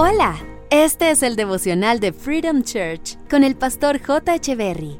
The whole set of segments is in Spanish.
Hola, este es el devocional de Freedom Church con el pastor J. Berry.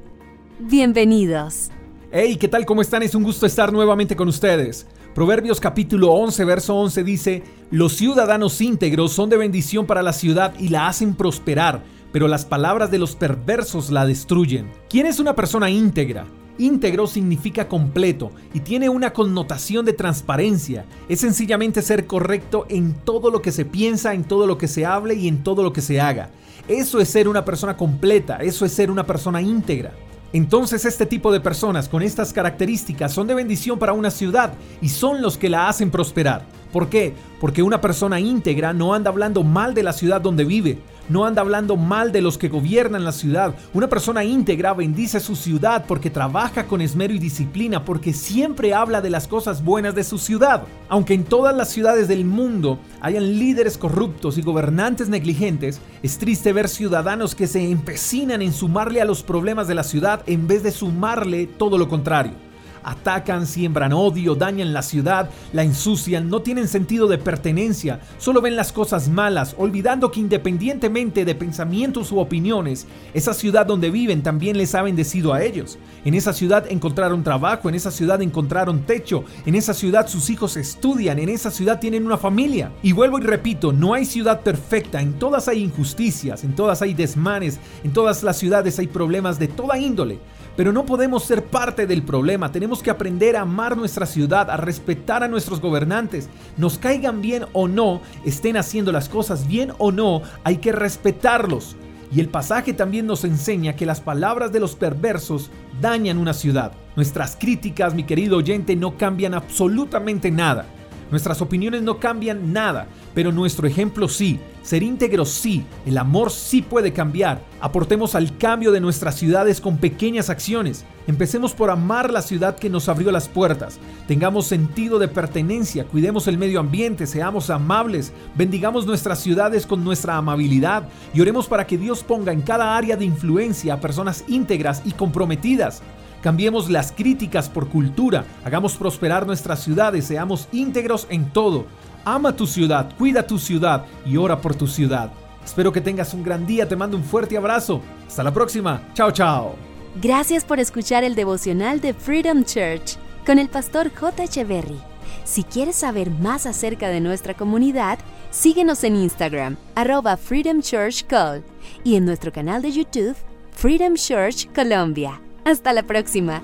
Bienvenidos. Hey, ¿qué tal? ¿Cómo están? Es un gusto estar nuevamente con ustedes. Proverbios capítulo 11, verso 11 dice, Los ciudadanos íntegros son de bendición para la ciudad y la hacen prosperar, pero las palabras de los perversos la destruyen. ¿Quién es una persona íntegra? Íntegro significa completo y tiene una connotación de transparencia. Es sencillamente ser correcto en todo lo que se piensa, en todo lo que se hable y en todo lo que se haga. Eso es ser una persona completa, eso es ser una persona íntegra. Entonces este tipo de personas con estas características son de bendición para una ciudad y son los que la hacen prosperar. ¿Por qué? Porque una persona íntegra no anda hablando mal de la ciudad donde vive, no anda hablando mal de los que gobiernan la ciudad. Una persona íntegra bendice su ciudad porque trabaja con esmero y disciplina, porque siempre habla de las cosas buenas de su ciudad. Aunque en todas las ciudades del mundo hayan líderes corruptos y gobernantes negligentes, es triste ver ciudadanos que se empecinan en sumarle a los problemas de la ciudad en vez de sumarle todo lo contrario atacan, siembran odio, dañan la ciudad, la ensucian, no tienen sentido de pertenencia, solo ven las cosas malas, olvidando que independientemente de pensamientos u opiniones, esa ciudad donde viven también les ha bendecido a ellos. En esa ciudad encontraron trabajo, en esa ciudad encontraron techo, en esa ciudad sus hijos estudian, en esa ciudad tienen una familia. Y vuelvo y repito, no hay ciudad perfecta, en todas hay injusticias, en todas hay desmanes, en todas las ciudades hay problemas de toda índole. Pero no podemos ser parte del problema, tenemos que aprender a amar nuestra ciudad, a respetar a nuestros gobernantes. Nos caigan bien o no, estén haciendo las cosas bien o no, hay que respetarlos. Y el pasaje también nos enseña que las palabras de los perversos dañan una ciudad. Nuestras críticas, mi querido oyente, no cambian absolutamente nada. Nuestras opiniones no cambian nada, pero nuestro ejemplo sí. Ser íntegro sí, el amor sí puede cambiar. Aportemos al cambio de nuestras ciudades con pequeñas acciones. Empecemos por amar la ciudad que nos abrió las puertas. Tengamos sentido de pertenencia, cuidemos el medio ambiente, seamos amables, bendigamos nuestras ciudades con nuestra amabilidad y oremos para que Dios ponga en cada área de influencia a personas íntegras y comprometidas. Cambiemos las críticas por cultura, hagamos prosperar nuestras ciudades, seamos íntegros en todo. Ama tu ciudad, cuida tu ciudad y ora por tu ciudad. Espero que tengas un gran día, te mando un fuerte abrazo. Hasta la próxima. Chao, chao. Gracias por escuchar el devocional de Freedom Church con el pastor J. Echeverry. Si quieres saber más acerca de nuestra comunidad, síguenos en Instagram, arroba Freedom Church Call, y en nuestro canal de YouTube, Freedom Church Colombia. Hasta la próxima.